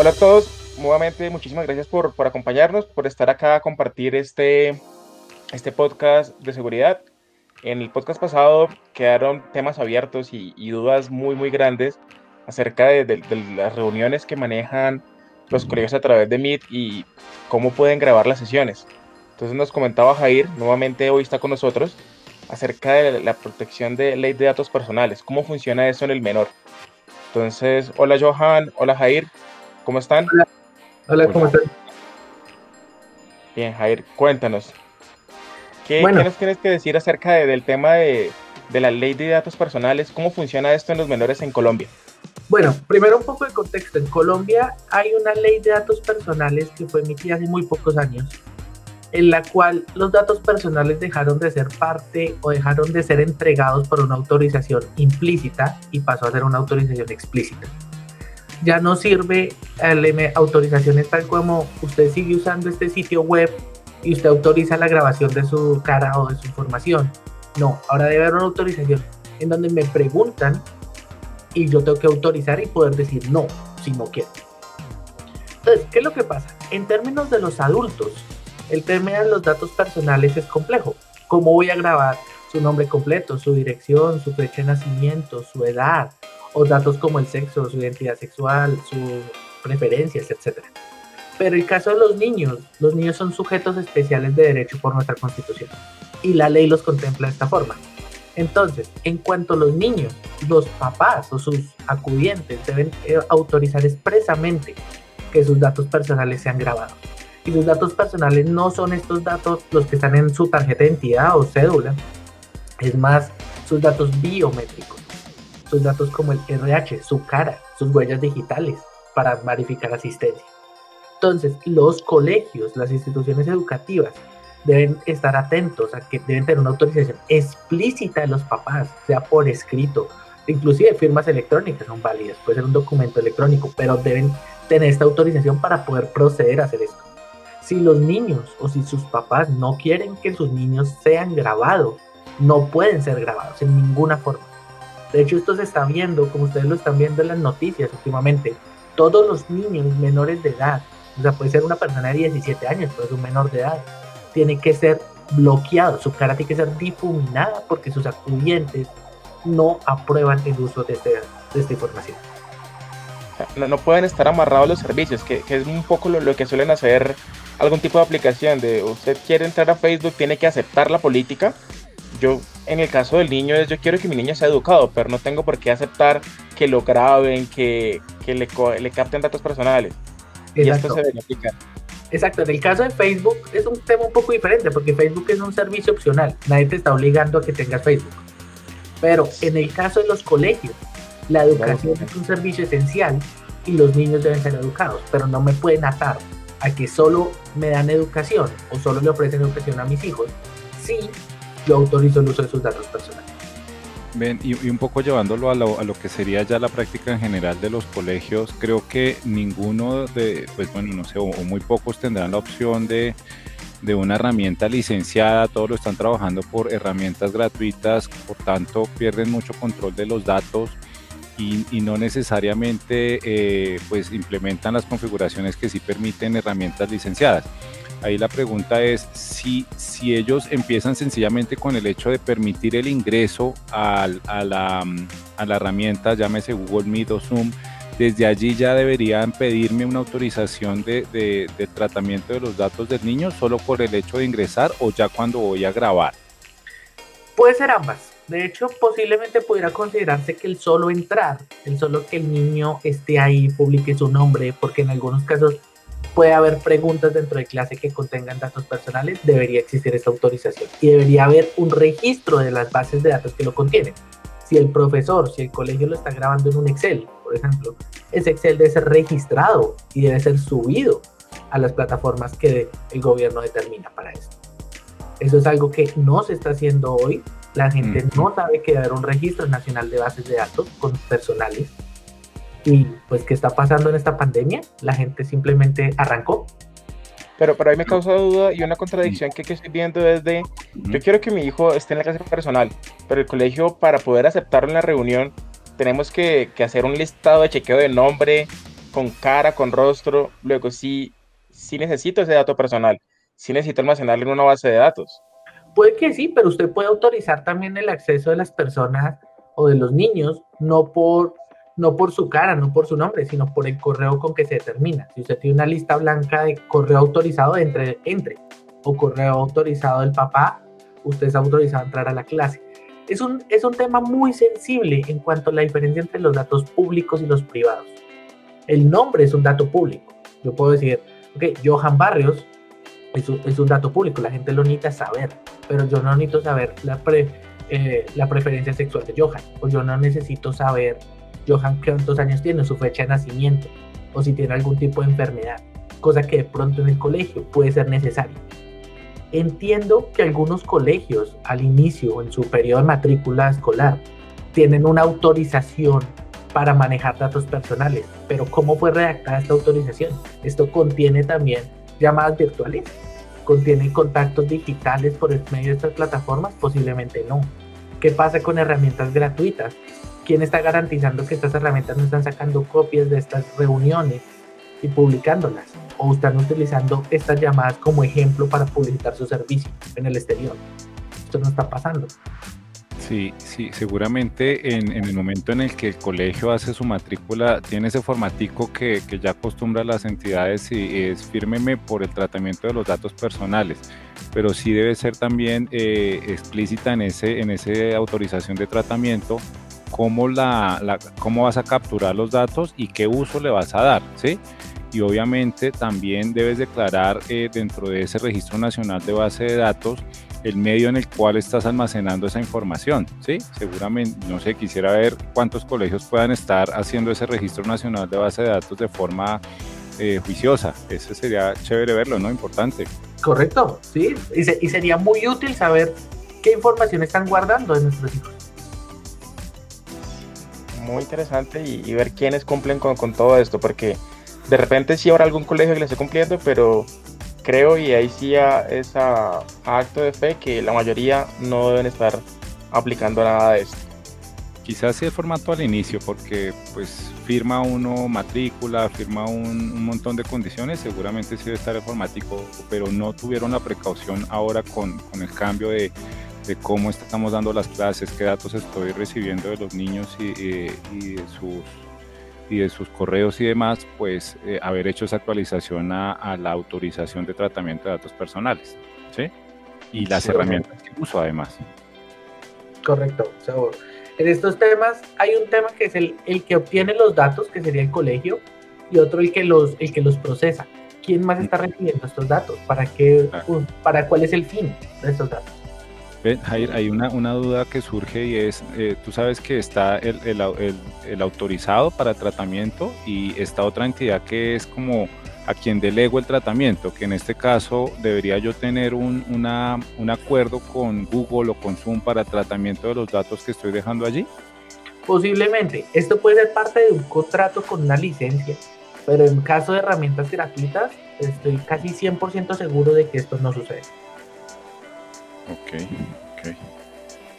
Hola a todos, nuevamente muchísimas gracias por, por acompañarnos, por estar acá a compartir este, este podcast de seguridad. En el podcast pasado quedaron temas abiertos y, y dudas muy, muy grandes acerca de, de, de, las reuniones que manejan los colegios a través de Meet y cómo pueden grabar las sesiones. Entonces nos comentaba Jair, nuevamente hoy está con nosotros, acerca de la protección de ley de datos personales, cómo funciona eso en el menor. Entonces, hola Johan, hola Jair, ¿cómo están? Hola, hola ¿cómo están? Bien, Jair, cuéntanos. ¿Qué, bueno. ¿qué nos tienes que decir acerca de, del tema de, de la ley de datos personales? ¿Cómo funciona esto en los menores en Colombia? Bueno, primero un poco de contexto. En Colombia hay una ley de datos personales que fue emitida hace muy pocos años, en la cual los datos personales dejaron de ser parte o dejaron de ser entregados por una autorización implícita y pasó a ser una autorización explícita. Ya no sirve el autorizaciones tal como usted sigue usando este sitio web y usted autoriza la grabación de su cara o de su información. No, ahora debe haber una autorización en donde me preguntan y yo tengo que autorizar y poder decir no si no quiero. Entonces, ¿qué es lo que pasa? En términos de los adultos, el tema de los datos personales es complejo. ¿Cómo voy a grabar su nombre completo, su dirección, su fecha de nacimiento, su edad, o datos como el sexo, su identidad sexual, sus preferencias, etcétera? Pero el caso de los niños, los niños son sujetos especiales de derecho por nuestra constitución y la ley los contempla de esta forma. Entonces, en cuanto a los niños, los papás o sus acudientes deben eh, autorizar expresamente que sus datos personales sean grabados. Y sus datos personales no son estos datos los que están en su tarjeta de identidad o cédula, es más, sus datos biométricos, sus datos como el RH, su cara, sus huellas digitales para verificar asistencia. Entonces, los colegios, las instituciones educativas, deben estar atentos a que deben tener una autorización explícita de los papás, sea por escrito, inclusive firmas electrónicas son válidas, puede ser un documento electrónico, pero deben tener esta autorización para poder proceder a hacer esto. Si los niños o si sus papás no quieren que sus niños sean grabados, no pueden ser grabados en ninguna forma. De hecho, esto se está viendo, como ustedes lo están viendo en las noticias últimamente, todos los niños menores de edad, o sea, puede ser una persona de 17 años, puede ser un menor de edad, tiene que ser bloqueado, su cara tiene que ser difuminada porque sus acudientes no aprueban el uso de, este, de esta información. No, no, pueden estar amarrados los servicios, que, que es un poco lo, lo, que suelen hacer algún tipo de aplicación, de usted quiere entrar a Facebook, tiene que aceptar la política. Yo, en el caso del niño, es yo quiero que mi niño sea educado, pero no tengo por qué aceptar que lo graben, que, que le, le capten datos personales. Exacto. Y esto se aplicar. Exacto, en el caso de Facebook es un tema un poco diferente porque Facebook es un servicio opcional, nadie te está obligando a que tengas Facebook. Pero en el caso de los colegios, la educación es un servicio esencial y los niños deben ser educados, pero no me pueden atar a que solo me dan educación o solo le ofrecen educación a mis hijos si yo autorizo el uso de sus datos personales. Ven, y, y, un poco llevándolo a lo, a lo, que sería ya la práctica en general de los colegios, creo que ninguno de, pues bueno, no sé, o, o muy pocos tendrán la opción de, de, una herramienta licenciada, todos lo están trabajando por herramientas gratuitas, por tanto pierden mucho control de los datos y, y no necesariamente eh, pues implementan las configuraciones que sí permiten herramientas licenciadas. Ahí la pregunta es si, si ellos empiezan sencillamente con el hecho de permitir el ingreso al, a, la, a la herramienta, llámese Google Meet o Zoom, desde allí ya deberían pedirme una autorización de, tratamiento de los datos del niño solo por el hecho de ingresar o ya cuando voy a grabar. Puede ser ambas. De hecho, posiblemente pudiera considerarse que el solo entrar, el solo que el niño esté ahí, publique su nombre, porque en algunos casos puede haber preguntas dentro de clase que contengan datos personales, debería existir esta autorización y debería haber un registro de las bases de datos que lo contienen. Si el profesor, si el colegio lo está grabando en un Excel, por ejemplo, ese Excel debe ser registrado y debe ser subido a las plataformas que el gobierno determina para esto. Eso es algo que no se está haciendo hoy. La gente mm. no sabe que debe haber un registro nacional de bases de datos con personales y pues qué está pasando en esta pandemia, la gente simplemente arrancó. Pero para mí me causa duda y una contradicción que, que estoy viendo es de, yo quiero que mi hijo esté en la clase personal, pero el colegio para poder aceptarlo en la reunión tenemos que, que hacer un listado de chequeo de nombre, con cara, con rostro, luego sí, sí necesito ese dato personal, sí necesito almacenarlo en una base de datos. Puede que sí, pero usted puede autorizar también el acceso de las personas o de los niños, no por, no por su cara, no por su nombre, sino por el correo con que se determina. Si usted tiene una lista blanca de correo autorizado, entre, entre. O correo autorizado del papá, usted es autorizado a entrar a la clase. Es un, es un tema muy sensible en cuanto a la diferencia entre los datos públicos y los privados. El nombre es un dato público. Yo puedo decir, ok, Johan Barrios es un, es un dato público, la gente lo necesita saber, pero yo no necesito saber la, eh, la preferencia sexual de Johan, o yo no necesito saber Johan cuántos años tiene, su fecha de nacimiento, o si tiene algún tipo de enfermedad, cosa que de pronto en el colegio puede ser necesario. Entiendo que algunos colegios al inicio o en su periodo de matrícula escolar tienen una autorización para manejar datos personales, pero ¿cómo fue redactada esta autorización? Esto contiene también llamadas virtuales, contiene contactos digitales por el medio de estas plataformas, posiblemente no. ¿Qué pasa con herramientas gratuitas? ¿Quién está garantizando que estas herramientas no están sacando copias de estas reuniones y publicándolas? o están utilizando estas llamadas como ejemplo para publicitar su servicio en el exterior. Esto no está pasando. Sí, sí, seguramente en, el momento en el que el colegio hace su matrícula, tiene ese formatico que, ya acostumbra las entidades y es fírmeme por el tratamiento de los datos personales, pero sí debe ser también eh, explícita en ese, en ese autorización de tratamiento cómo, la, cómo vas a capturar los datos y qué uso le vas a dar, ¿sí? y obviamente también debes declarar eh, dentro de ese registro nacional de base de datos el medio en el cual estás almacenando esa información, ¿sí? Seguramente, no sé, quisiera ver cuántos colegios puedan estar haciendo ese registro nacional de base de datos de forma eh, juiciosa. Eso sería chévere verlo, ¿no? Importante. Correcto, sí. Y, sería muy útil saber qué información están guardando en nuestros hijos. Muy interesante y, ver quiénes cumplen con, todo esto, porque de repente sí habrá algún colegio que le esté cumpliendo, pero creo y ahí sí es a, acto de fe que la mayoría no deben estar aplicando nada de esto. Quizás sí el formato al inicio, porque pues firma uno matrícula, firma un, montón de condiciones, seguramente sí debe estar el formático, pero no tuvieron la precaución ahora con, el cambio de, cómo estamos dando las clases, qué datos estoy recibiendo de los niños y de sus y de sus correos y demás, pues eh, haber hecho esa actualización a, la autorización de tratamiento de datos personales, ¿sí? Y las herramientas que uso además. Correcto. en estos temas hay un tema que es el, el, que obtiene los datos, que sería el colegio, y otro el que los, el que los procesa. ¿Quién más está recibiendo estos datos? ¿Para, qué, ¿Para cuál es el fin de estos datos? Jair, hay una, duda que surge y es, eh, tú sabes que está el, autorizado para tratamiento y esta otra entidad que es como a quien delego el tratamiento, que en este caso debería yo tener un, un acuerdo con Google o con Zoom para tratamiento de los datos que estoy dejando allí. Posiblemente, esto puede ser parte de un contrato con una licencia, pero en caso de herramientas gratuitas, estoy casi 100% seguro de que esto no sucede. Ok, ok.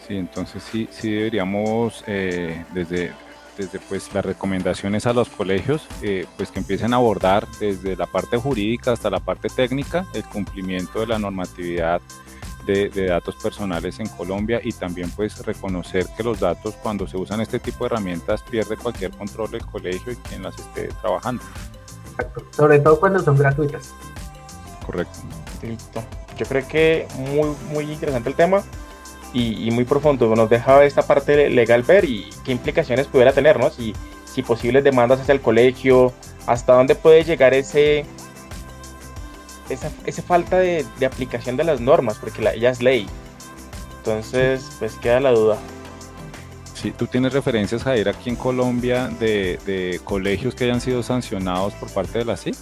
Sí, entonces sí, sí deberíamos eh, desde, desde pues las recomendaciones a los colegios, eh, pues que empiecen a abordar desde la parte jurídica hasta la parte técnica el cumplimiento de la normatividad de, de, datos personales en Colombia y también pues reconocer que los datos cuando se usan este tipo de herramientas pierde cualquier control del colegio y quien las esté trabajando. Sobre todo cuando son gratuitas. Correcto. Listo yo creo que muy, muy interesante el tema y, muy profundo. Nos deja esta parte legal ver y qué implicaciones pudiera tener, ¿no? Si, si posibles demandas hacia el colegio, hasta dónde puede llegar ese, esa, esa falta de, de, aplicación de las normas, porque la, ella es ley. Entonces, pues queda la duda. Sí, tú tienes referencias, Jair, aquí en Colombia de, de colegios que hayan sido sancionados por parte de la SIC.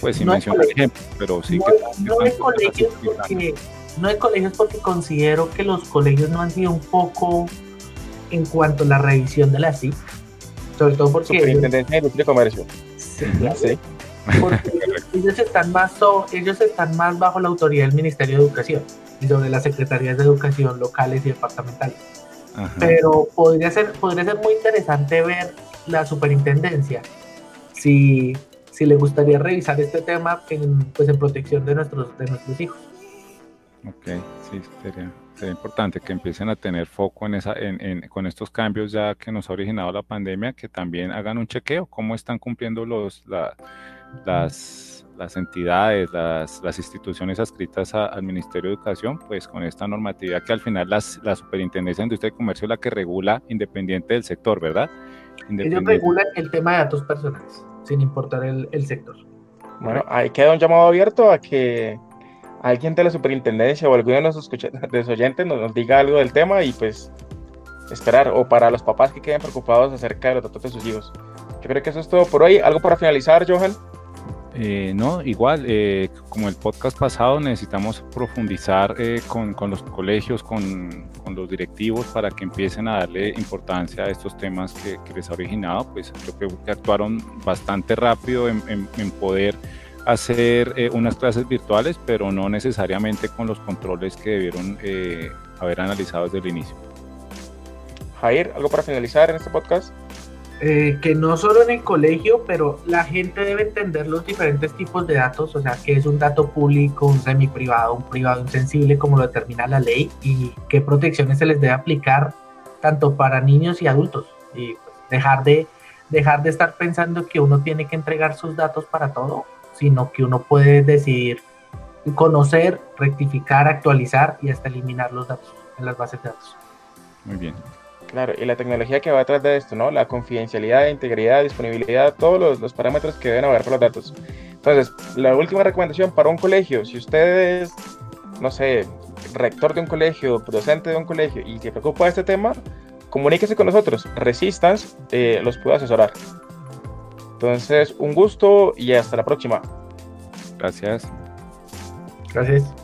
Pues sin no mencionar ejemplos, pero sí que... No hay colegios porque, no hay colegios porque considero que los colegios no han sido un poco en cuanto a la revisión de la SIC, sobre todo porque... Superintendencia de Industria y Comercio. Sí, sí. Porque ellos están, más ellos están más bajo la autoridad del Ministerio de Educación y sobre las secretarías de educación locales y departamentales. Pero podría ser, podría ser muy interesante ver la superintendencia si, si le gustaría revisar este tema en, pues, en protección de nuestros, de nuestros hijos. Ok, sí, sería, sería importante que empiecen a tener foco en esa, en, en, con estos cambios ya que nos ha originado la pandemia, que también hagan un chequeo, cómo están cumpliendo los, la, las, las entidades, las, las instituciones adscritas al Ministerio de Educación, pues con esta normatividad que al final las, la Superintendencia de Industria y Comercio es la que regula independiente del sector, ¿verdad? Ellos regulan el tema de datos personales, sin importar el, el sector. Bueno, ahí queda un llamado abierto a que alguien de la superintendencia o alguno de nuestros oyentes nos, nos, diga algo del tema y pues esperar, o para los papás que queden preocupados acerca de los datos de sus hijos. Yo creo que eso es todo por hoy. ¿Algo para finalizar, Johan? Eh, no, igual, eh, como el podcast pasado, necesitamos profundizar eh, con, con, los colegios, con, con, los directivos, para que empiecen a darle importancia a estos temas que, les ha originado. Pues creo que actuaron bastante rápido en poder hacer eh, unas clases virtuales, pero no necesariamente con los controles que debieron eh, haber analizado desde el inicio. Jair, ¿algo para finalizar en este podcast? Eh, que no solo en el colegio, pero la gente debe entender los diferentes tipos de datos, o sea, que es un dato público, un semi-privado, un privado insensible, como lo determina la ley, y qué protecciones se les debe aplicar tanto para niños y adultos. Y pues, dejar, de, dejar de estar pensando que uno tiene que entregar sus datos para todo, sino que uno puede decidir conocer, rectificar, actualizar y hasta eliminar los datos en las bases de datos. Muy bien. Claro, y la tecnología que va detrás de esto, ¿no? La confidencialidad, integridad, disponibilidad, todos los, los parámetros que deben haber para los datos. Entonces, la última recomendación para un colegio, si usted es, no sé, rector de un colegio, docente de un colegio y se preocupa de este tema, comuníquese con nosotros. Resistance eh, los puede asesorar. Entonces, un gusto y hasta la próxima. Gracias. Gracias.